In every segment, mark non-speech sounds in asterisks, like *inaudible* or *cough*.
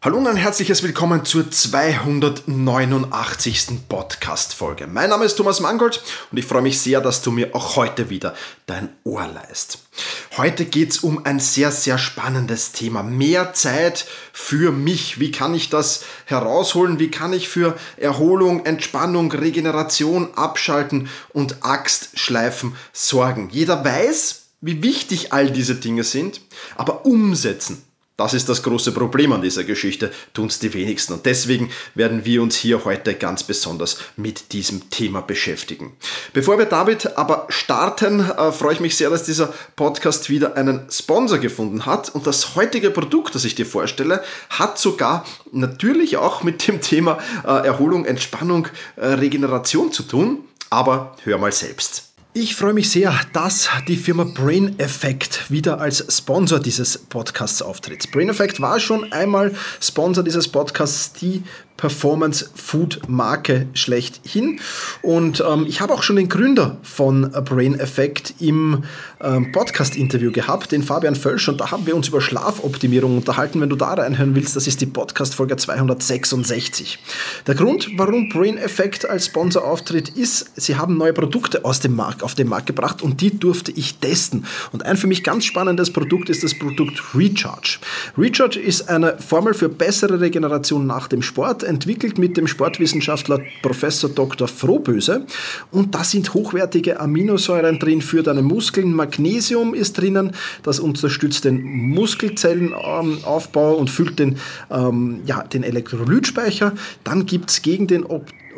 Hallo und ein herzliches Willkommen zur 289. Podcast-Folge. Mein Name ist Thomas Mangold und ich freue mich sehr, dass du mir auch heute wieder dein Ohr leist. Heute geht es um ein sehr, sehr spannendes Thema. Mehr Zeit für mich. Wie kann ich das herausholen? Wie kann ich für Erholung, Entspannung, Regeneration, Abschalten und Axtschleifen sorgen? Jeder weiß, wie wichtig all diese Dinge sind, aber umsetzen das ist das große Problem an dieser Geschichte, tun es die wenigsten. Und deswegen werden wir uns hier heute ganz besonders mit diesem Thema beschäftigen. Bevor wir damit aber starten, äh, freue ich mich sehr, dass dieser Podcast wieder einen Sponsor gefunden hat. Und das heutige Produkt, das ich dir vorstelle, hat sogar natürlich auch mit dem Thema äh, Erholung, Entspannung, äh, Regeneration zu tun. Aber hör mal selbst. Ich freue mich sehr, dass die Firma Brain Effect wieder als Sponsor dieses Podcasts auftritt. Brain Effect war schon einmal Sponsor dieses Podcasts, die Performance Food Marke schlechthin. Und ähm, ich habe auch schon den Gründer von Brain Effect im ähm, Podcast-Interview gehabt, den Fabian Völsch, und da haben wir uns über Schlafoptimierung unterhalten. Wenn du da reinhören willst, das ist die Podcast-Folge 266. Der Grund, warum Brain Effect als Sponsor auftritt, ist, sie haben neue Produkte aus dem Markt, auf den Markt gebracht und die durfte ich testen. Und ein für mich ganz spannendes Produkt ist das Produkt Recharge. Recharge ist eine Formel für bessere Regeneration nach dem Sport entwickelt mit dem Sportwissenschaftler Professor Dr. Frohböse. Und da sind hochwertige Aminosäuren drin für deine Muskeln. Magnesium ist drinnen, das unterstützt den Muskelzellenaufbau und füllt den, ähm, ja, den Elektrolytspeicher. Dann gibt es gegen den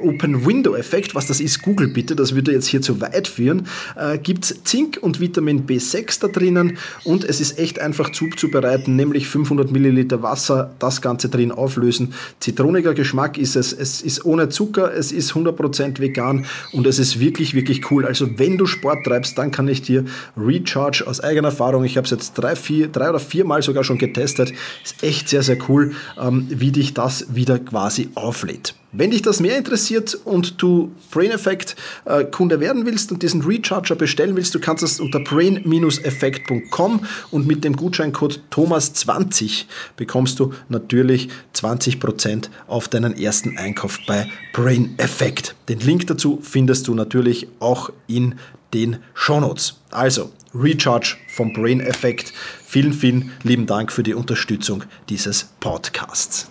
Open-Window-Effekt, was das ist, Google bitte, das würde jetzt hier zu weit führen, äh, gibt es Zink und Vitamin B6 da drinnen und es ist echt einfach zuzubereiten, nämlich 500 Milliliter Wasser, das Ganze drin auflösen. Zitroniger Geschmack ist es, es ist ohne Zucker, es ist 100% vegan und es ist wirklich, wirklich cool. Also wenn du Sport treibst, dann kann ich dir Recharge aus eigener Erfahrung, ich habe es jetzt drei, vier, drei oder vier Mal sogar schon getestet, ist echt sehr, sehr cool, ähm, wie dich das wieder quasi auflädt. Wenn dich das mehr interessiert und du Brain Effect äh, Kunde werden willst und diesen Recharger bestellen willst, du kannst das unter brain-effekt.com und mit dem Gutscheincode Thomas20 bekommst du natürlich 20% auf deinen ersten Einkauf bei Brain Effect. Den Link dazu findest du natürlich auch in den Shownotes. Also, Recharge vom Brain Effect. Vielen, vielen lieben Dank für die Unterstützung dieses Podcasts.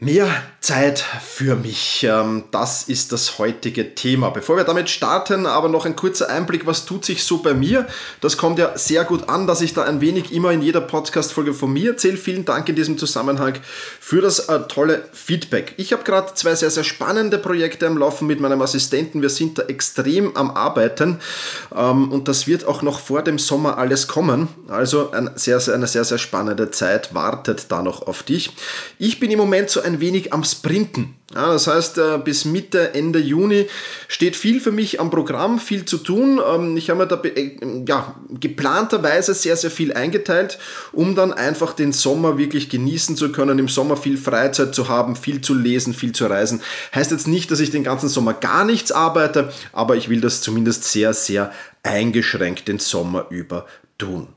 Mehr Zeit für mich, ähm, das ist das heutige Thema. Bevor wir damit starten, aber noch ein kurzer Einblick, was tut sich so bei mir. Das kommt ja sehr gut an, dass ich da ein wenig immer in jeder Podcast-Folge von mir erzähle. Vielen Dank in diesem Zusammenhang für das äh, tolle Feedback. Ich habe gerade zwei sehr, sehr spannende Projekte am Laufen mit meinem Assistenten. Wir sind da extrem am Arbeiten ähm, und das wird auch noch vor dem Sommer alles kommen. Also ein sehr, sehr, eine sehr, sehr spannende Zeit wartet da noch auf dich. Ich bin im Moment so ein wenig am Sprinten. Ja, das heißt, äh, bis Mitte, Ende Juni steht viel für mich am Programm, viel zu tun. Ähm, ich habe mir da äh, ja, geplanterweise sehr, sehr viel eingeteilt, um dann einfach den Sommer wirklich genießen zu können, im Sommer viel Freizeit zu haben, viel zu lesen, viel zu reisen. Heißt jetzt nicht, dass ich den ganzen Sommer gar nichts arbeite, aber ich will das zumindest sehr, sehr eingeschränkt den Sommer über tun.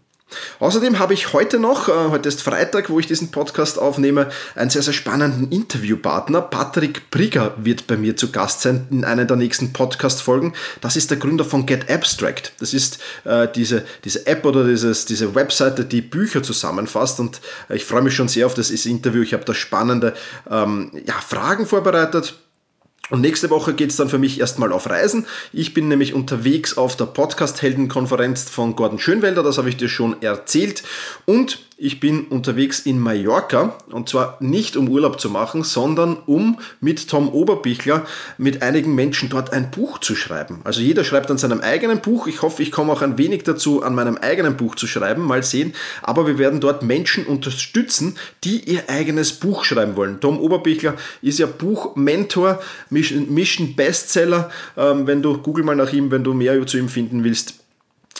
Außerdem habe ich heute noch, äh, heute ist Freitag, wo ich diesen Podcast aufnehme, einen sehr, sehr spannenden Interviewpartner. Patrick Brigger wird bei mir zu Gast sein in einer der nächsten Podcast-Folgen. Das ist der Gründer von Get Abstract. Das ist äh, diese, diese App oder dieses, diese Webseite, die Bücher zusammenfasst. Und ich freue mich schon sehr auf das Interview. Ich habe da spannende ähm, ja, Fragen vorbereitet und nächste Woche geht es dann für mich erstmal auf Reisen. Ich bin nämlich unterwegs auf der Podcast-Helden-Konferenz von Gordon Schönwelder, das habe ich dir schon erzählt. Und ich bin unterwegs in Mallorca und zwar nicht um Urlaub zu machen, sondern um mit Tom Oberbichler mit einigen Menschen dort ein Buch zu schreiben. Also jeder schreibt an seinem eigenen Buch. Ich hoffe, ich komme auch ein wenig dazu, an meinem eigenen Buch zu schreiben. Mal sehen. Aber wir werden dort Menschen unterstützen, die ihr eigenes Buch schreiben wollen. Tom Oberbichler ist ja Buchmentor, Mission Bestseller. Ähm, wenn du Google mal nach ihm, wenn du mehr zu ihm finden willst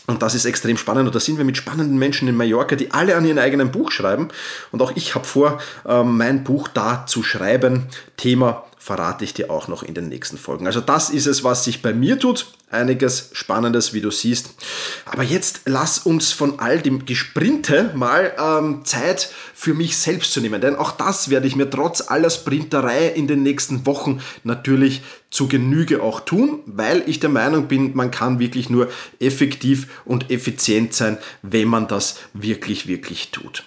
und das ist extrem spannend. Und da sind wir mit spannenden Menschen in Mallorca, die alle an ihrem eigenen Buch schreiben. Und auch ich habe vor, ähm, mein Buch da zu schreiben. Thema verrate ich dir auch noch in den nächsten Folgen. Also das ist es, was sich bei mir tut. Einiges Spannendes, wie du siehst. Aber jetzt lass uns von all dem Gesprinte mal ähm, Zeit für mich selbst zu nehmen. Denn auch das werde ich mir trotz aller Sprinterei in den nächsten Wochen natürlich zu Genüge auch tun, weil ich der Meinung bin, man kann wirklich nur effektiv und effizient sein, wenn man das wirklich, wirklich tut.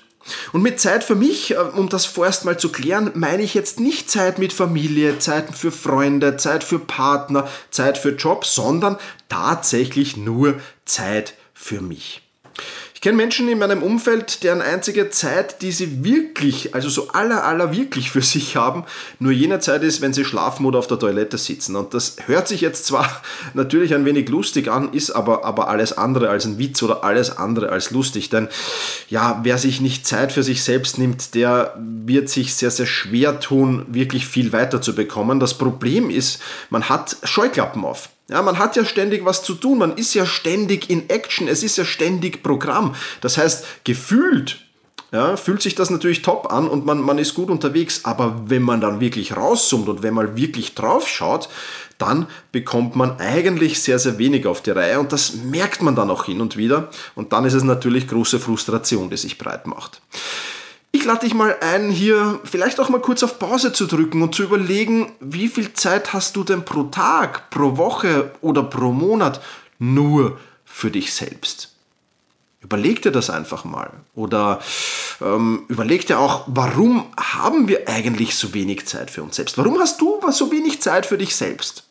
Und mit Zeit für mich, äh, um das vorerst mal zu klären, meine ich jetzt nicht Zeit mit Familie, Zeit für Freunde, Zeit für Partner, Zeit für Job, sondern tatsächlich nur Zeit für mich. Ich kenne Menschen in meinem Umfeld, deren einzige Zeit, die sie wirklich, also so aller, aller wirklich für sich haben, nur jene Zeit ist, wenn sie schlafen oder auf der Toilette sitzen. Und das hört sich jetzt zwar *laughs* natürlich ein wenig lustig an, ist aber, aber alles andere als ein Witz oder alles andere als lustig. Denn ja, wer sich nicht Zeit für sich selbst nimmt, der wird sich sehr, sehr schwer tun, wirklich viel weiter zu bekommen. Das Problem ist, man hat Scheuklappen auf. Ja, man hat ja ständig was zu tun, man ist ja ständig in Action, es ist ja ständig Programm. Das heißt, gefühlt ja, fühlt sich das natürlich top an und man, man ist gut unterwegs, aber wenn man dann wirklich rauszoomt und wenn man wirklich drauf schaut, dann bekommt man eigentlich sehr, sehr wenig auf die Reihe. Und das merkt man dann auch hin und wieder. Und dann ist es natürlich große Frustration, die sich breit macht. Ich lade dich mal ein, hier vielleicht auch mal kurz auf Pause zu drücken und zu überlegen, wie viel Zeit hast du denn pro Tag, pro Woche oder pro Monat nur für dich selbst. Überleg dir das einfach mal. Oder ähm, überleg dir auch, warum haben wir eigentlich so wenig Zeit für uns selbst? Warum hast du so wenig Zeit für dich selbst?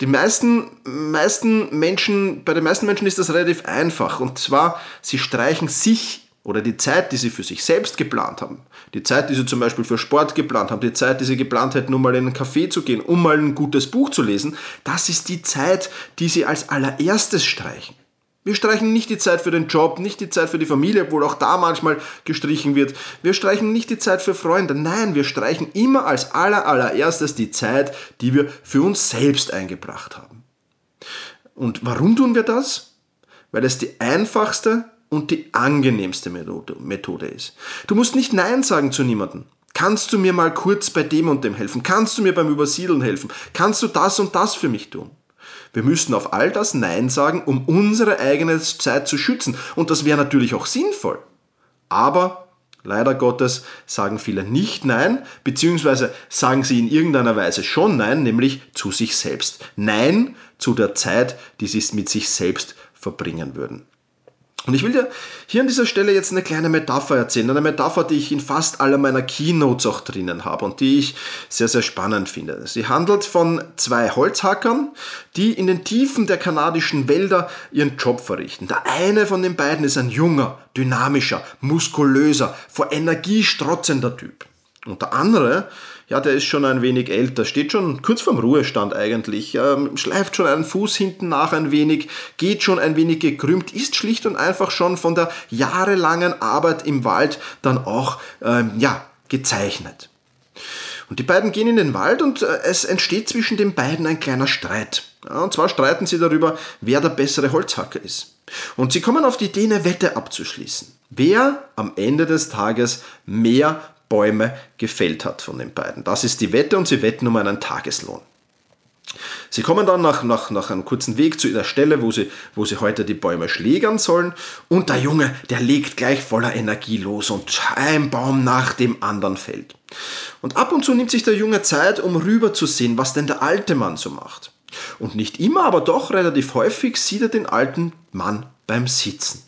Die meisten, meisten Menschen, bei den meisten Menschen ist das relativ einfach. Und zwar, sie streichen sich oder die Zeit, die sie für sich selbst geplant haben, die Zeit, die sie zum Beispiel für Sport geplant haben, die Zeit, die sie geplant hätten, um mal in einen Café zu gehen, um mal ein gutes Buch zu lesen, das ist die Zeit, die sie als allererstes streichen. Wir streichen nicht die Zeit für den Job, nicht die Zeit für die Familie, obwohl auch da manchmal gestrichen wird. Wir streichen nicht die Zeit für Freunde. Nein, wir streichen immer als aller, allererstes die Zeit, die wir für uns selbst eingebracht haben. Und warum tun wir das? Weil es die einfachste und die angenehmste Methode ist. Du musst nicht Nein sagen zu niemandem. Kannst du mir mal kurz bei dem und dem helfen? Kannst du mir beim Übersiedeln helfen? Kannst du das und das für mich tun? Wir müssen auf all das Nein sagen, um unsere eigene Zeit zu schützen. Und das wäre natürlich auch sinnvoll. Aber leider Gottes sagen viele nicht Nein, beziehungsweise sagen sie in irgendeiner Weise schon Nein, nämlich zu sich selbst. Nein zu der Zeit, die sie mit sich selbst verbringen würden. Und ich will dir hier an dieser Stelle jetzt eine kleine Metapher erzählen, eine Metapher, die ich in fast aller meiner Keynotes auch drinnen habe und die ich sehr, sehr spannend finde. Sie handelt von zwei Holzhackern, die in den Tiefen der kanadischen Wälder ihren Job verrichten. Der eine von den beiden ist ein junger, dynamischer, muskulöser, vor Energie strotzender Typ. Und der andere ja, der ist schon ein wenig älter, steht schon kurz vorm Ruhestand eigentlich, ähm, schleift schon einen Fuß hinten nach ein wenig, geht schon ein wenig gekrümmt, ist schlicht und einfach schon von der jahrelangen Arbeit im Wald dann auch, ähm, ja, gezeichnet. Und die beiden gehen in den Wald und äh, es entsteht zwischen den beiden ein kleiner Streit. Ja, und zwar streiten sie darüber, wer der bessere Holzhacker ist. Und sie kommen auf die Idee, eine Wette abzuschließen. Wer am Ende des Tages mehr Bäume gefällt hat von den beiden. Das ist die Wette und sie wetten um einen Tageslohn. Sie kommen dann nach, nach, nach einem kurzen Weg zu der Stelle, wo sie, wo sie heute die Bäume schlägern sollen. Und der Junge, der legt gleich voller Energie los und ein Baum nach dem anderen fällt. Und ab und zu nimmt sich der Junge Zeit, um rüber zu sehen, was denn der alte Mann so macht. Und nicht immer, aber doch relativ häufig sieht er den alten Mann beim Sitzen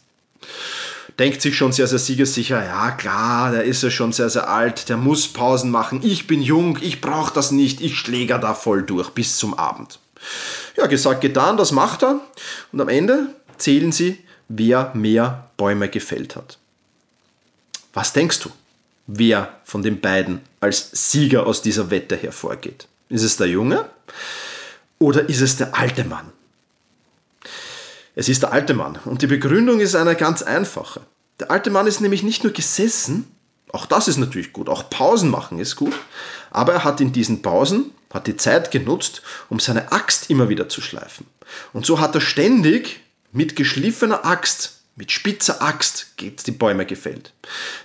denkt sich schon sehr, sehr siegessicher, ja klar, der ist ja schon sehr, sehr alt, der muss Pausen machen, ich bin jung, ich brauche das nicht, ich schläger da voll durch bis zum Abend. Ja, gesagt, getan, das macht er und am Ende zählen sie, wer mehr Bäume gefällt hat. Was denkst du, wer von den beiden als Sieger aus dieser Wette hervorgeht? Ist es der Junge oder ist es der alte Mann? Es ist der alte Mann. Und die Begründung ist eine ganz einfache. Der alte Mann ist nämlich nicht nur gesessen, auch das ist natürlich gut, auch Pausen machen ist gut, aber er hat in diesen Pausen, hat die Zeit genutzt, um seine Axt immer wieder zu schleifen. Und so hat er ständig mit geschliffener Axt mit spitzer Axt geht die Bäume gefällt.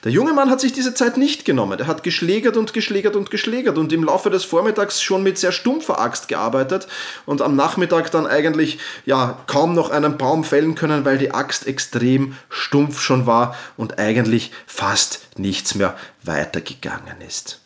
Der junge Mann hat sich diese Zeit nicht genommen. Er hat geschlägert und geschlägert und geschlägert und im Laufe des Vormittags schon mit sehr stumpfer Axt gearbeitet und am Nachmittag dann eigentlich ja kaum noch einen Baum fällen können, weil die Axt extrem stumpf schon war und eigentlich fast nichts mehr weitergegangen ist.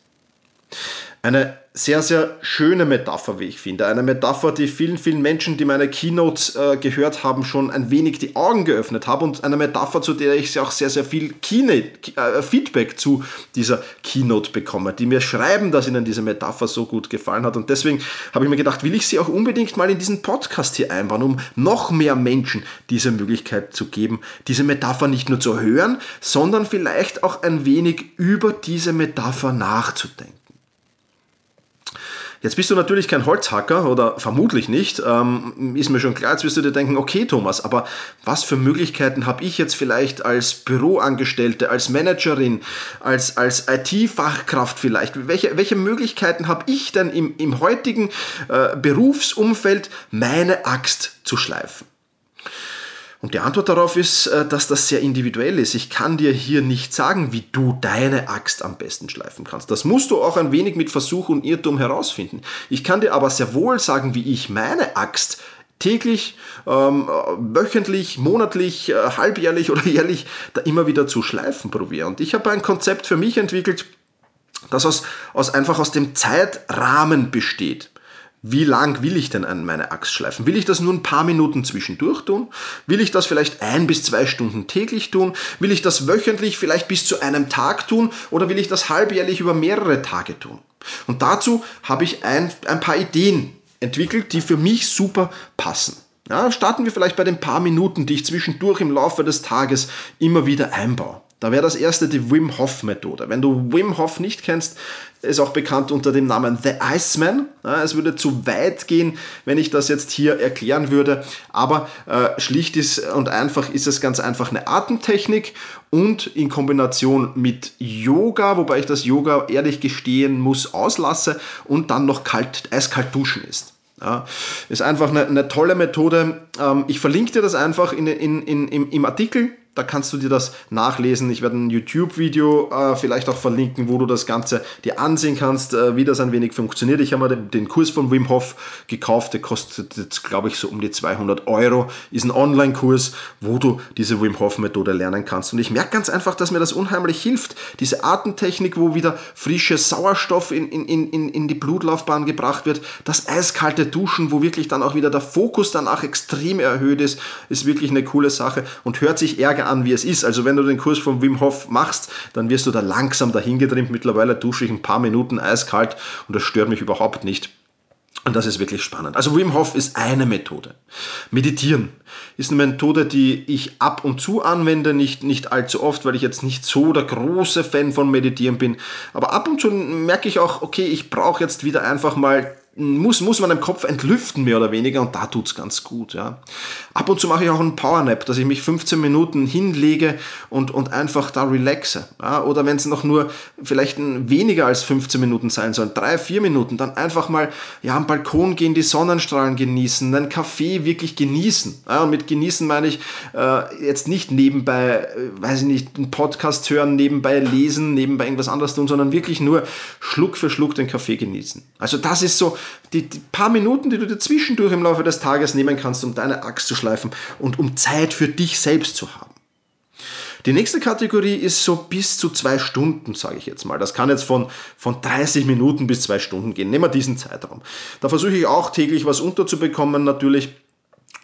Eine sehr, sehr schöne Metapher, wie ich finde. Eine Metapher, die vielen, vielen Menschen, die meine Keynotes äh, gehört haben, schon ein wenig die Augen geöffnet haben und eine Metapher, zu der ich auch sehr, sehr viel Keynote, äh, Feedback zu dieser Keynote bekomme, die mir schreiben, dass ihnen diese Metapher so gut gefallen hat. Und deswegen habe ich mir gedacht, will ich sie auch unbedingt mal in diesen Podcast hier einbauen, um noch mehr Menschen diese Möglichkeit zu geben, diese Metapher nicht nur zu hören, sondern vielleicht auch ein wenig über diese Metapher nachzudenken. Jetzt bist du natürlich kein Holzhacker oder vermutlich nicht, ähm, ist mir schon klar. Jetzt wirst du dir denken, okay Thomas, aber was für Möglichkeiten habe ich jetzt vielleicht als Büroangestellte, als Managerin, als, als IT-Fachkraft vielleicht? Welche, welche Möglichkeiten habe ich denn im, im heutigen äh, Berufsumfeld, meine Axt zu schleifen? Und die Antwort darauf ist, äh, dass das sehr individuell ist. Ich kann dir hier nicht sagen, wie du deine Axt am besten schleifen kannst. Das musst du auch ein wenig mit Versuch und Irrtum herausfinden. Ich kann dir aber sehr wohl sagen, wie ich meine Axt täglich, ähm, wöchentlich, monatlich, äh, halbjährlich oder *laughs* jährlich da immer wieder zu schleifen probiere. Und ich habe ein Konzept für mich entwickelt, das aus, aus einfach aus dem Zeitrahmen besteht. Wie lang will ich denn an meine Axt schleifen? Will ich das nur ein paar Minuten zwischendurch tun? Will ich das vielleicht ein bis zwei Stunden täglich tun? Will ich das wöchentlich vielleicht bis zu einem Tag tun? Oder will ich das halbjährlich über mehrere Tage tun? Und dazu habe ich ein, ein paar Ideen entwickelt, die für mich super passen. Ja, starten wir vielleicht bei den paar Minuten, die ich zwischendurch im Laufe des Tages immer wieder einbaue. Da wäre das erste die Wim Hof Methode. Wenn du Wim Hof nicht kennst, ist auch bekannt unter dem Namen The Iceman. es würde zu weit gehen, wenn ich das jetzt hier erklären würde, aber äh, schlicht ist und einfach ist es ganz einfach eine Atemtechnik und in Kombination mit Yoga, wobei ich das Yoga ehrlich gestehen muss, auslasse und dann noch kalt, eiskalt duschen ist. Ja, ist einfach eine, eine tolle Methode. Ähm, ich verlinke dir das einfach in, in, in, im, im Artikel Da kannst du dir das nachlesen. Ich werde ein YouTube-Video äh, vielleicht auch verlinken, wo du das Ganze dir ansehen kannst, äh, wie das ein wenig funktioniert. Ich habe mir den, den, Kurs von Wim Hof gekauft. Der kostet jetzt, glaube ich, so um die 200 Euro. Ist ein Online-Kurs, wo du diese Wim Hof-Methode lernen kannst. Und ich merke ganz einfach, dass mir das unheimlich hilft. Diese Atemtechnik, wo wieder frischer Sauerstoff in, in, in, in die Blutlaufbahn gebracht wird. Das eiskalte Duschen, wo wirklich dann auch wieder der Fokus danach extrem erhöht ist, ist wirklich eine coole Sache und hört sich ärger an, wie es ist. Also wenn du den Kurs von Wim Hof machst, dann wirst du da langsam dahin getrimmt. Mittlerweile dusche ich ein paar Minuten eiskalt und das stört mich überhaupt nicht. Und das ist wirklich spannend. Also Wim Hof ist eine Methode. Meditieren ist eine Methode, die ich ab und zu anwende, nicht, nicht allzu oft, weil ich jetzt nicht so der große Fan von Meditieren bin. Aber ab und zu merke ich auch, okay, ich brauche jetzt wieder einfach mal muss, muss man im Kopf entlüften, mehr oder weniger, und da tut's ganz gut. Ja. Ab und zu mache ich auch einen Powernap, dass ich mich 15 Minuten hinlege und, und einfach da relaxe. Ja. Oder wenn es noch nur vielleicht weniger als 15 Minuten sein sollen, drei, vier Minuten, dann einfach mal ja, am Balkon gehen, die Sonnenstrahlen genießen, einen Kaffee wirklich genießen. Ja. Und mit genießen meine ich äh, jetzt nicht nebenbei, äh, weiß ich nicht, einen Podcast hören, nebenbei lesen, nebenbei irgendwas anderes tun, sondern wirklich nur Schluck für Schluck den Kaffee genießen. Also das ist so, die, die, paar Minuten, die du dir zwischendurch im Laufe des Tages nehmen kannst, um deine Axt zu schleifen und um Zeit für dich selbst zu haben. Die nächste Kategorie ist so bis zu zwei Stunden, sage ich jetzt mal. Das kann jetzt von, von 30 Minuten bis zwei Stunden gehen. Nehmen wir diesen Zeitraum. Da versuche ich auch täglich was unterzubekommen, natürlich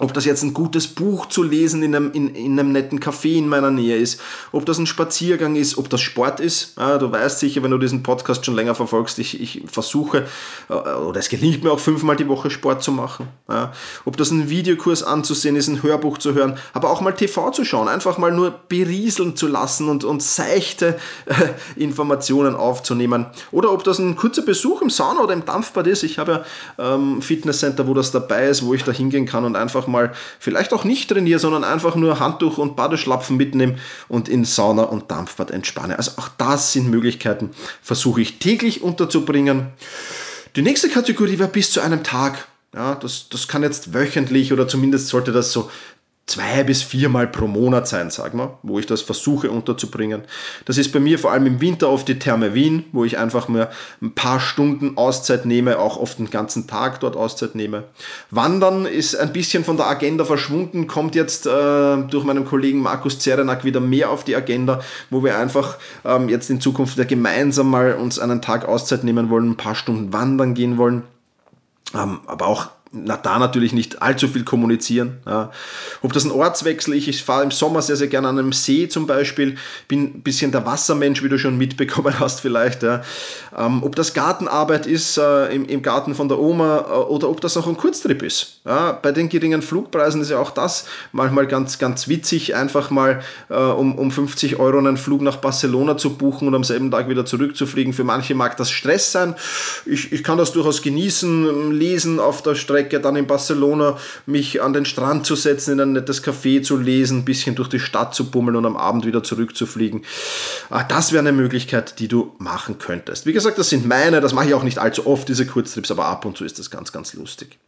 ob das jetzt ein gutes Buch zu lesen in einem, in, in einem netten Café in meiner Nähe ist, ob das ein Spaziergang ist, ob das Sport ist. Ja, du weißt sicher, wenn du diesen Podcast schon länger verfolgst, ich, ich versuche, äh, oder es gelingt mir auch fünfmal die Woche Sport zu machen. Ja, ob das ein Videokurs anzusehen ist, ein Hörbuch zu hören, aber auch mal TV zu schauen, einfach mal nur berieseln zu lassen und, und seichte äh, Informationen aufzunehmen. Oder ob das ein kurzer Besuch im Sauna oder im Dampfbad ist. Ich habe ja ähm, Fitnesscenter, wo das dabei ist, wo ich da hingehen kann und einfach mal vielleicht auch nicht trainiere, sondern einfach nur Handtuch und Badeschlapfen mitnehme und in Sauna und Dampfbad entspanne. Also auch das sind Möglichkeiten, versuche ich täglich unterzubringen. Die nächste Kategorie wäre bis zu einem Tag. Ja, das, das kann jetzt wöchentlich oder zumindest sollte das so zwei bis viermal pro Monat sein, sag mal, wo ich das versuche unterzubringen. Das ist bei mir vor allem im Winter oft die Therme Wien, wo ich einfach mir ein paar Stunden Auszeit nehme, auch oft den ganzen Tag dort Auszeit nehme. Wandern ist ein bisschen von der Agenda verschwunden, kommt jetzt äh, durch meinen Kollegen Markus Zerenak wieder mehr auf die Agenda, wo wir einfach ähm, jetzt in Zukunft wieder gemeinsam mal uns einen Tag Auszeit nehmen wollen, ein paar Stunden wandern gehen wollen. Ähm, aber auch na, da natürlich nicht allzu viel kommunizieren. Ja. Ob das ein Ortswechsel ist, ich fahre im Sommer sehr, sehr gerne an einem See zum Beispiel, bin ein bisschen der Wassermensch, wie du schon mitbekommen hast vielleicht. Ja. Ähm, ob das Gartenarbeit ist äh, im, im, Garten von der Oma äh, oder ob das auch ein Kurztrip ist. Ja. Bei den geringen Flugpreisen ist ja auch das manchmal ganz, ganz witzig, einfach mal äh, um, um 50 Euro einen Flug nach Barcelona zu buchen und am selben Tag wieder zurückzufliegen. Für manche mag das Stress sein. Ich, ich kann das durchaus genießen, lesen auf der Strecke Strecke dann in Barcelona mich an den Strand zu setzen, in ein nettes Café zu lesen, ein bisschen durch die Stadt zu bummeln und am Abend wieder zurückzufliegen. Ah, das wäre eine Möglichkeit, die du machen könntest. Wie gesagt, das sind meine, das mache ich auch nicht allzu oft, diese Kurztrips, aber ab und zu ist das ganz, ganz lustig.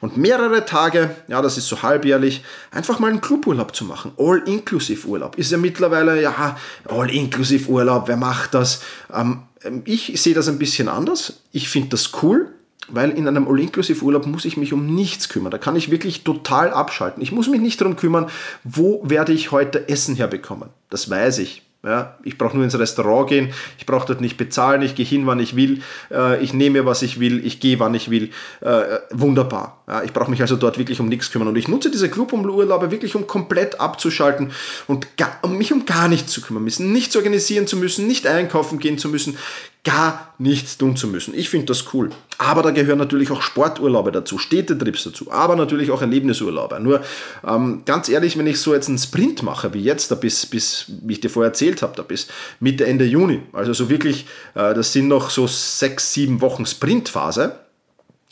Und mehrere Tage, ja, das ist so halbjährlich, einfach mal einen Cluburlaub zu machen. All-Inclusive-Urlaub ist ja mittlerweile, ja, All-Inclusive-Urlaub, wer macht das? Ähm, ich sehe das ein bisschen anders. Ich finde das cool weil in einem All-Inclusive-Urlaub muss ich mich um nichts kümmern. Da kann ich wirklich total abschalten. Ich muss mich nicht darum kümmern, wo werde ich heute Essen herbekommen. Das weiß ich. Ja, ich brauche nur ins Restaurant gehen, ich brauche dort nicht bezahlen, ich gehe hin, wann ich will, äh, ich nehme, was ich will, ich gehe, wann ich will. Äh, wunderbar. Ja, ich brauche mich also dort wirklich um nichts kümmern. Und ich nutze diese Cluburlaube wirklich, um komplett abzuschalten und gar, um mich um gar nichts zu kümmern müssen, nichts organisieren zu müssen, nicht einkaufen gehen zu müssen, gar nichts tun zu müssen. Ich finde das cool. Aber da gehören natürlich auch Sporturlaube dazu, Städtetrips dazu, aber natürlich auch Erlebnisurlaube. Nur ähm, ganz ehrlich, wenn ich so jetzt einen Sprint mache, wie jetzt, da bis, bis wie ich dir vorher erzählt habe, da bis Mitte, Ende Juni, also so wirklich, äh, das sind noch so sechs, sieben Wochen Sprintphase,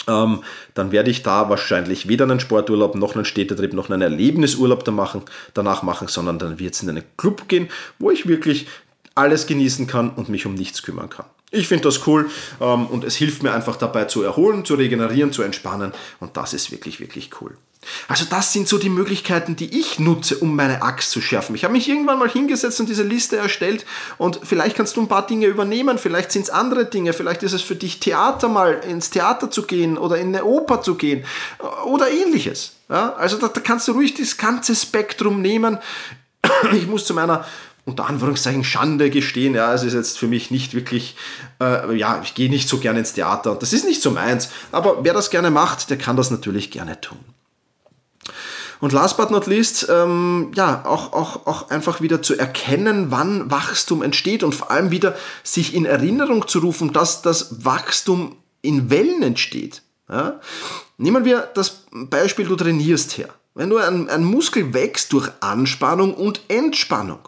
ähm, dann werde ich da wahrscheinlich weder einen Sporturlaub noch einen Städtetrip noch einen Erlebnisurlaub da machen, danach machen, sondern dann wird es in einen Club gehen, wo ich wirklich alles genießen kann und mich um nichts kümmern kann. Ich finde das cool ähm, und es hilft mir einfach dabei zu erholen, zu regenerieren, zu entspannen und das ist wirklich, wirklich cool. Also das sind so die Möglichkeiten, die ich nutze, um meine Axt zu schärfen. Ich habe mich irgendwann mal hingesetzt und diese Liste erstellt und vielleicht kannst du ein paar Dinge übernehmen, vielleicht sind es andere Dinge, vielleicht ist es für dich Theater mal ins Theater zu gehen oder in eine Oper zu gehen oder ähnliches. Ja, also da, da kannst du ruhig das ganze Spektrum nehmen. Ich muss zu meiner unter Anführungszeichen Schande gestehen. Ja, es ist jetzt für mich nicht wirklich, äh, ja, ich gehe nicht so gerne ins Theater und das ist nicht so meins. Aber wer das gerne macht, der kann das natürlich gerne tun. Und last but not least, ähm, ja, auch, auch, auch einfach wieder zu erkennen, wann Wachstum entsteht und vor allem wieder sich in Erinnerung zu rufen, dass das Wachstum in Wellen entsteht. Ja? Nehmen wir das Beispiel, du trainierst her. Wenn du ein, ein Muskel wächst durch Anspannung und Entspannung,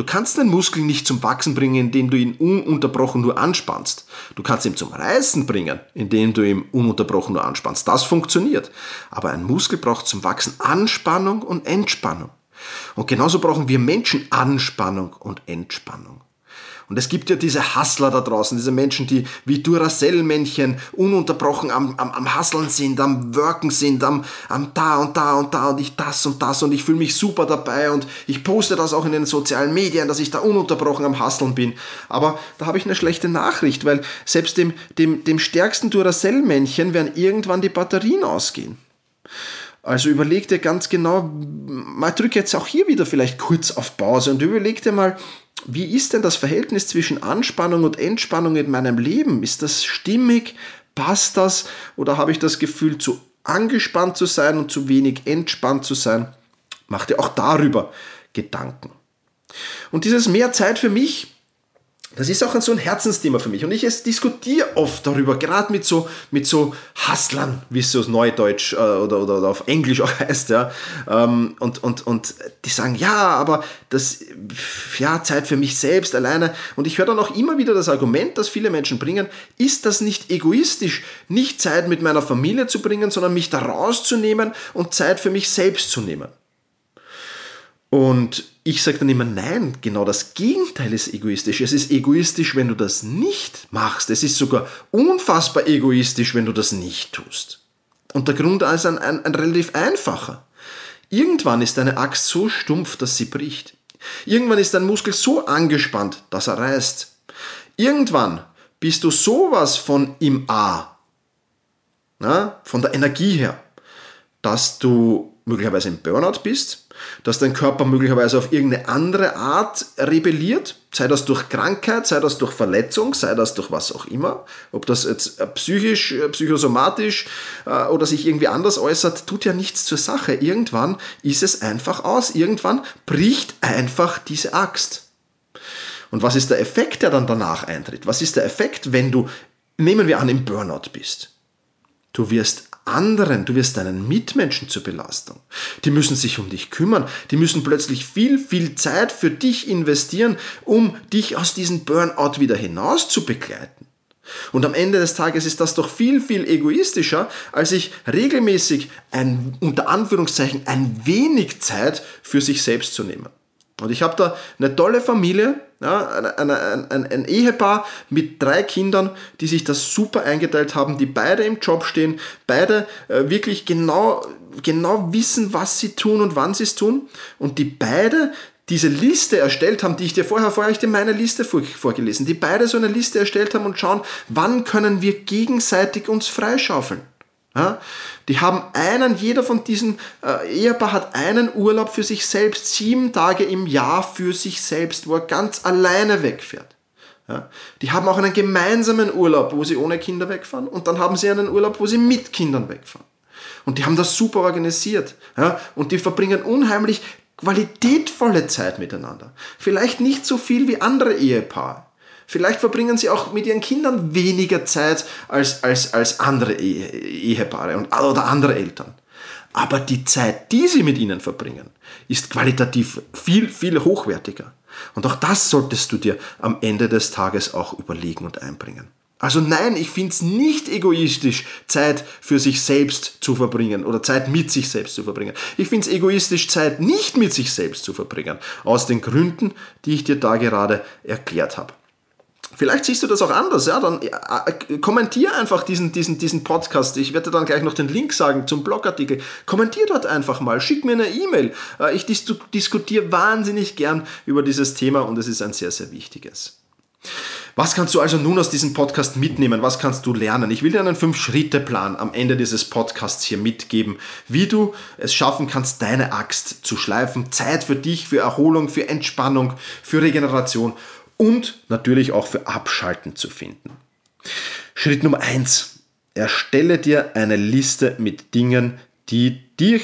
Du kannst den Muskel nicht zum Wachsen bringen, indem du ihn ununterbrochen nur anspannst. Du kannst ihn zum Reißen bringen, indem du ihn ununterbrochen nur anspannst. Das funktioniert. Aber ein Muskel braucht zum Wachsen Anspannung und Entspannung. Und genauso brauchen wir Menschen Anspannung und Entspannung. Und es gibt ja diese Hustler da draußen, diese Menschen, die wie Duracell-Männchen ununterbrochen am, am, am Hustlen sind, am Worken sind, am, am da und da und da und ich das und das und ich fühle mich super dabei und ich poste das auch in den sozialen Medien, dass ich da ununterbrochen am Hustlen bin. Aber da habe ich eine schlechte Nachricht, weil selbst dem, dem, dem stärksten Duracell-Männchen werden irgendwann die Batterien ausgehen. Also überleg dir ganz genau, mal drück jetzt auch hier wieder vielleicht kurz auf Pause und überleg dir mal, wie ist denn das Verhältnis zwischen Anspannung und Entspannung in meinem Leben? Ist das stimmig? Passt das? Oder habe ich das Gefühl, zu angespannt zu sein und zu wenig entspannt zu sein? Mach dir auch darüber Gedanken. Und dieses mehr Zeit für mich, das ist auch so ein Herzensthema für mich. Und ich diskutiere oft darüber, gerade mit so, mit so Hustlern, wie es so aus Neudeutsch äh, oder, oder, oder, auf Englisch *laughs* auch heißt. Ja. Ähm, und, und, und die sagen, ja, aber das, ja, Zeit für mich selbst alleine. Und ich höre dann auch immer wieder das Argument, das viele Menschen bringen, ist das nicht egoistisch, nicht Zeit mit meiner Familie zu bringen, sondern mich da rauszunehmen und Zeit für mich selbst zu nehmen. Und ich sage dann immer, nein, genau das Gegenteil ist egoistisch. Es ist egoistisch, wenn du das nicht machst. Es ist sogar unfassbar egoistisch, wenn du das nicht tust. Und der Grund ist ein, ein, ein relativ einfacher. Irgendwann ist deine Axt so stumpf, dass sie bricht. Irgendwann ist dein Muskel so angespannt, dass er reißt. Irgendwann bist du sowas von im A, na, von der Energie her, dass du möglicherweise im Burnout bist, dass dein Körper möglicherweise auf irgendeine andere Art rebelliert, sei das durch Krankheit, sei das durch Verletzung, sei das durch was auch immer, ob das jetzt äh, psychisch, äh, psychosomatisch äh, oder sich irgendwie anders äußert, tut ja nichts zur Sache. Irgendwann ist es einfach aus, irgendwann bricht einfach diese Axt. Und was ist der Effekt, der dann danach eintritt? Was ist der Effekt, wenn du, nehmen wir an, im Burnout bist? Du wirst anderen, du wirst deinen Mitmenschen zur Belastung. Die müssen sich um dich kümmern, die müssen plötzlich viel, viel Zeit für dich investieren, um dich aus diesem Burnout wieder hinaus zu begleiten. Und am Ende des Tages ist das doch viel, viel egoistischer, als sich regelmäßig ein, unter Anführungszeichen, ein wenig Zeit für sich selbst zu nehmen. Und ich habe da eine tolle Familie, ja, eine, eine, ein, ein, Ehepaar mit drei Kindern, die sich das super eingeteilt haben, die beide im Job stehen, beide äh, wirklich genau, genau wissen, was sie tun und wann sie es tun und die beide diese Liste erstellt haben, die ich dir vorher, vorher ich dir meine Liste vor, vorgelesen, die beide so eine Liste erstellt haben und schauen, wann können wir gegenseitig uns freischaufeln. Ja? Die haben einen, jeder von diesen äh, Ehepaar hat einen Urlaub für sich selbst, sieben Tage im Jahr für sich selbst, wo er ganz alleine wegfährt. Ja? Die haben auch einen gemeinsamen Urlaub, wo sie ohne Kinder wegfahren und dann haben sie einen Urlaub, wo sie mit Kindern wegfahren. Und die haben das super organisiert. Ja? Und die verbringen unheimlich qualitätvolle Zeit miteinander. Vielleicht nicht so viel wie andere Ehepaare. Vielleicht verbringen sie auch mit ihren Kindern weniger Zeit als, als, als andere Ehepaare und, oder andere Eltern. Aber die Zeit, die sie mit ihnen verbringen, ist qualitativ viel, viel hochwertiger. Und auch das solltest du dir am Ende des Tages auch überlegen und einbringen. Also nein, ich finde es nicht egoistisch, Zeit für sich selbst zu verbringen oder Zeit mit sich selbst zu verbringen. Ich finde es egoistisch, Zeit nicht mit sich selbst zu verbringen. Aus den Gründen, die ich dir da gerade erklärt habe. Vielleicht siehst du das auch anders, ja, dann äh, kommentier einfach diesen, diesen, diesen Podcast. Ich werde dann gleich noch den Link sagen zum Blogartikel. Kommentier dort einfach mal, schick mir eine E-Mail. Äh, ich dis diskutiere wahnsinnig gern über dieses Thema und es ist ein sehr, sehr wichtiges. Was kannst du also nun aus diesem Podcast mitnehmen? Was kannst du lernen? Ich will dir einen Fünf-Schritte-Plan am Ende dieses Podcasts hier mitgeben, wie du es schaffen kannst, deine Axt zu schleifen. Zeit für dich, für Erholung, für Entspannung, für Regeneration und natürlich auch für Abschalten zu finden. Schritt Nummer eins: Erstelle dir eine Liste mit Dingen, die dich,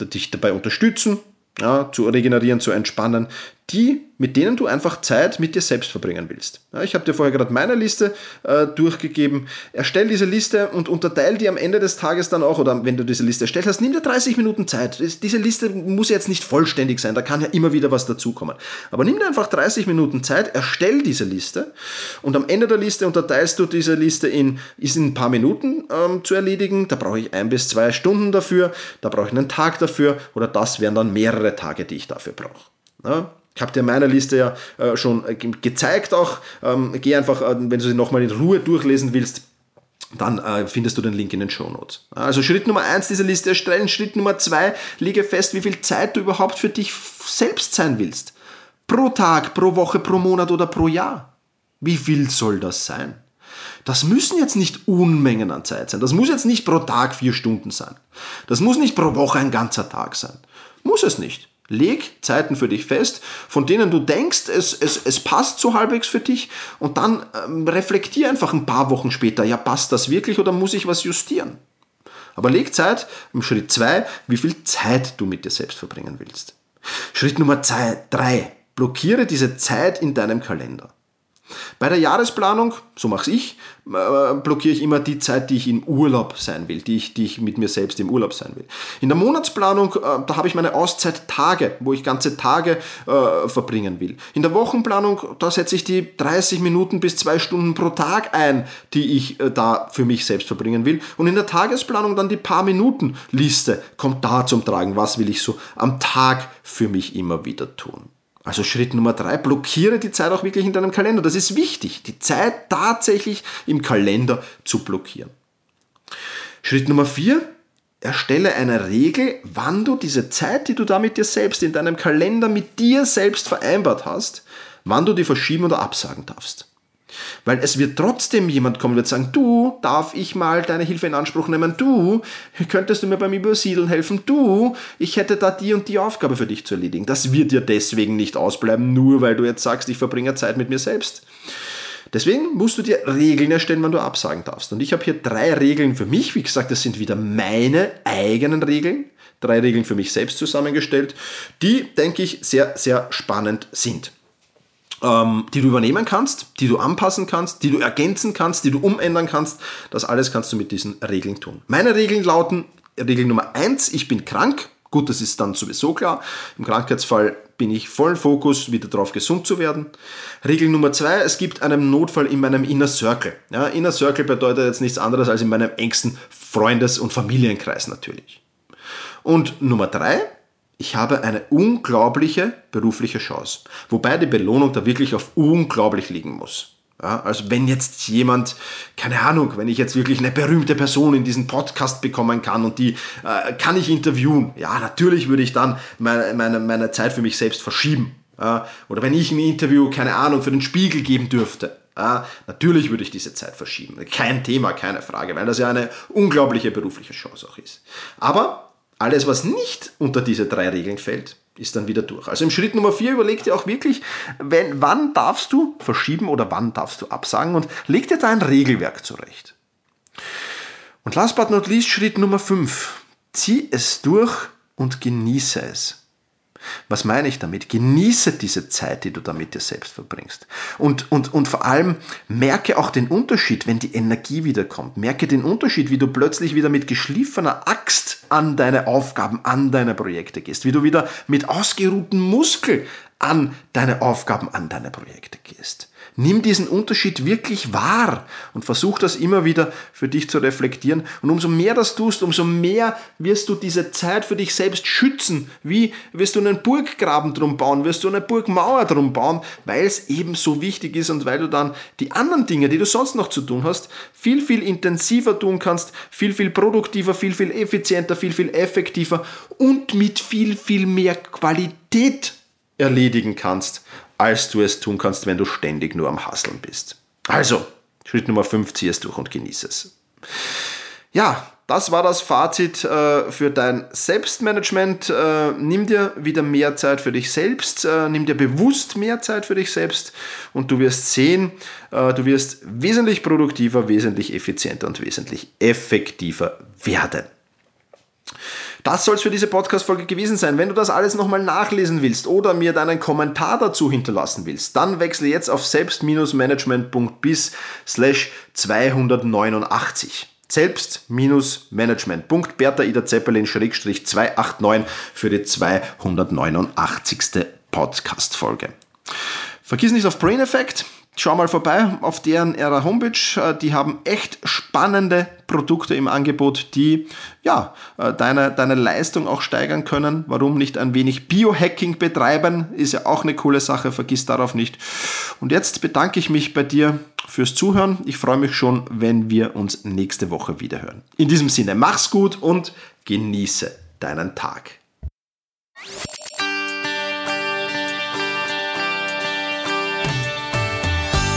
die dich dabei unterstützen, ja, zu regenerieren, zu entspannen, die, mit denen du einfach Zeit mit dir selbst verbringen willst. Ja, ich habe dir vorher gerade meine Liste äh, durchgegeben. Erstell diese Liste und unterteile die am Ende des Tages dann auch, oder wenn du diese Liste erstellt hast, nimm dir 30 Minuten Zeit. Diese Liste muss jetzt nicht vollständig sein, da kann ja immer wieder was dazukommen. Aber nimm dir einfach 30 Minuten Zeit, erstell diese Liste und am Ende der Liste unterteilst du diese Liste in, ist in ein paar Minuten ähm, zu erledigen, da brauche ich ein bis zwei Stunden dafür, da brauche ich einen Tag dafür oder das wären dann mehrere Tage, die ich dafür brauche. Ja? Ich habe dir meine Liste ja äh, schon äh, gezeigt auch. Ähm, geh einfach, äh, wenn du sie nochmal in Ruhe durchlesen willst, dann äh, findest du den Link in den Show Notes. Also Schritt Nummer eins diese Liste erstellen. Schritt Nummer zwei lege fest, wie viel Zeit du überhaupt für dich selbst sein willst. Pro Tag, pro Woche, pro Monat oder pro Jahr. Wie viel soll das sein? Das müssen jetzt nicht Unmengen an Zeit sein. Das muss jetzt nicht pro Tag vier Stunden sein. Das muss nicht pro Woche ein ganzer Tag sein. Muss es nicht. Leg Zeiten für dich fest, von denen du denkst, es, es, es passt so halbwegs für dich und dann ähm, reflektier einfach ein paar Wochen später, ja, passt das wirklich oder muss ich was justieren? Aber leg Zeit im Schritt 2, wie viel Zeit du mit dir selbst verbringen willst. Schritt Nummer 3, blockiere diese Zeit in deinem Kalender. Bei der Jahresplanung, so mache ich, äh, blockiere ich immer die Zeit, die ich im Urlaub sein will, die ich, die ich mit mir selbst im Urlaub sein will. In der Monatsplanung, äh, da habe ich meine Auszeit Tage, wo ich ganze Tage äh, verbringen will. In der Wochenplanung, da setze ich die 30 Minuten bis zwei Stunden pro Tag ein, die ich äh, da für mich selbst verbringen will. Und in der Tagesplanung dann die paar Minuten Liste kommt da zum Tragen. Was will ich so am Tag für mich immer wieder tun? Also Schritt Nummer drei, blockiere die Zeit auch wirklich in deinem Kalender. Das ist wichtig, die Zeit tatsächlich im Kalender zu blockieren. Schritt Nummer vier, erstelle eine Regel, wann du diese Zeit, die du da mit dir selbst in deinem Kalender mit dir selbst vereinbart hast, wann du die verschieben oder absagen darfst. Weil es wird trotzdem jemand kommen und wird sagen, du, darf ich mal deine Hilfe in Anspruch nehmen? Du, könntest du mir beim Übersiedeln helfen? Du, ich hätte da die und die Aufgabe für dich zu erledigen. Das wird dir deswegen nicht ausbleiben, nur weil du jetzt sagst, ich verbringe Zeit mit mir selbst. Deswegen musst du dir Regeln erstellen, wann du absagen darfst. Und ich habe hier drei Regeln für mich. Wie gesagt, das sind wieder meine eigenen Regeln. Drei Regeln für mich selbst zusammengestellt, die, denke ich, sehr, sehr spannend sind ähm, die du übernehmen kannst, die du anpassen kannst, die du ergänzen kannst, die du umändern kannst. Das alles kannst du mit diesen Regeln tun. Meine Regeln lauten, Regel Nummer eins: ich bin krank. Gut, das ist dann sowieso klar. Im Krankheitsfall bin ich vollen Fokus, wieder darauf gesund zu werden. Regel Nummer zwei, es gibt einen Notfall in meinem Inner Circle. Ja, Inner Circle bedeutet jetzt nichts anderes als in meinem engsten Freundes- und Familienkreis natürlich. Und Nummer drei, ich habe eine unglaubliche berufliche Chance. Wobei die Belohnung da wirklich auf unglaublich liegen muss. Ja, also wenn jetzt jemand, keine Ahnung, wenn ich jetzt wirklich eine berühmte Person in diesen Podcast bekommen kann und die äh, kann ich interviewen, ja, natürlich würde ich dann meine, meine, meine Zeit für mich selbst verschieben. Ja, oder wenn ich ein Interview, keine Ahnung, für den Spiegel geben dürfte, ja, natürlich würde ich diese Zeit verschieben. Kein Thema, keine Frage, weil das ja eine unglaubliche berufliche Chance auch ist. Aber alles, was nicht unter diese drei Regeln fällt, ist dann wieder durch. Also im Schritt Nummer vier überleg dir auch wirklich, wenn, wann darfst du verschieben oder wann darfst du absagen und leg dir da ein Regelwerk zurecht. Und last but not least Schritt Nummer fünf: Zieh es durch und genieße es. Was meine ich damit? Genieße diese Zeit, die du da mit dir selbst verbringst. Und, und, und vor allem merke auch den Unterschied, wenn die Energie wiederkommt. Merke den Unterschied, wie du plötzlich wieder mit geschliffener Axt an deine Aufgaben, an deine Projekte gehst. Wie du wieder mit ausgeruhten Muskeln an deine Aufgaben, an deine Projekte gehst. Nimm diesen Unterschied wirklich wahr und versuch das immer wieder für dich zu reflektieren. Und umso mehr das tust, umso mehr wirst du diese Zeit für dich selbst schützen. Wie wirst du einen Burggraben drum bauen, wirst du eine Burgmauer drum bauen, weil es eben so wichtig ist und weil du dann die anderen Dinge, die du sonst noch zu tun hast, viel, viel intensiver tun kannst, viel, viel produktiver, viel, viel effizienter, viel, viel effektiver und mit viel, viel mehr Qualität erledigen kannst, als du es tun kannst, wenn du ständig nur am Hasseln bist. Also, Schritt Nummer 5, zieh es durch und genieße es. Ja, das war das Fazit äh, für dein Selbstmanagement. Äh, nimm dir wieder mehr Zeit für dich selbst, äh, nimm dir bewusst mehr Zeit für dich selbst und du wirst sehen, äh, du wirst wesentlich produktiver, wesentlich effizienter und wesentlich effektiver werden. Das soll es für diese Podcast-Folge gewesen sein. Wenn du das alles nochmal nachlesen willst oder mir deinen Kommentar dazu hinterlassen willst, dann wechsle jetzt auf selbst-management.bis slash 289 selbst-management. Bertha Ida Zeppelin 289 für die 289. Podcast-Folge. Vergiss nicht auf Brain Effect. Schau mal vorbei auf deren ihrer Homepage. Äh, die haben echt spannende Produkte im Angebot, die ja, äh, deine, deine Leistung auch steigern können. Warum nicht ein wenig Biohacking betreiben? Ist ja auch eine coole Sache, vergiss darauf nicht. Und jetzt bedanke ich mich bei dir fürs Zuhören. Ich freue mich schon, wenn wir uns nächste Woche wieder hören. In diesem Sinne, mach's gut und genieße deinen Tag.